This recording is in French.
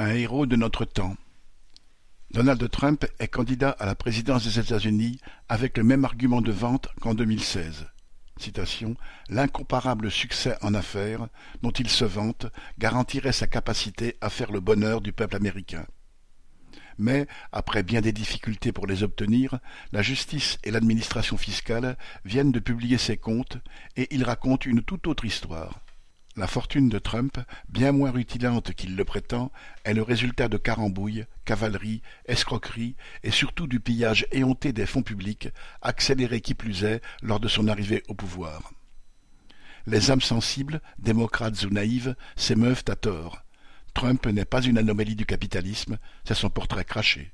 Un héros de notre temps. Donald Trump est candidat à la présidence des États-Unis avec le même argument de vente qu'en 2016. Citation, L'incomparable succès en affaires dont il se vante garantirait sa capacité à faire le bonheur du peuple américain. Mais, après bien des difficultés pour les obtenir, la justice et l'administration fiscale viennent de publier ses comptes et il raconte une toute autre histoire. La fortune de Trump, bien moins rutilante qu'il le prétend, est le résultat de carambouilles, cavaleries, escroqueries et surtout du pillage éhonté des fonds publics, accéléré qui plus est lors de son arrivée au pouvoir. Les âmes sensibles, démocrates ou naïves, s'émeuvent à tort. Trump n'est pas une anomalie du capitalisme, c'est son portrait craché.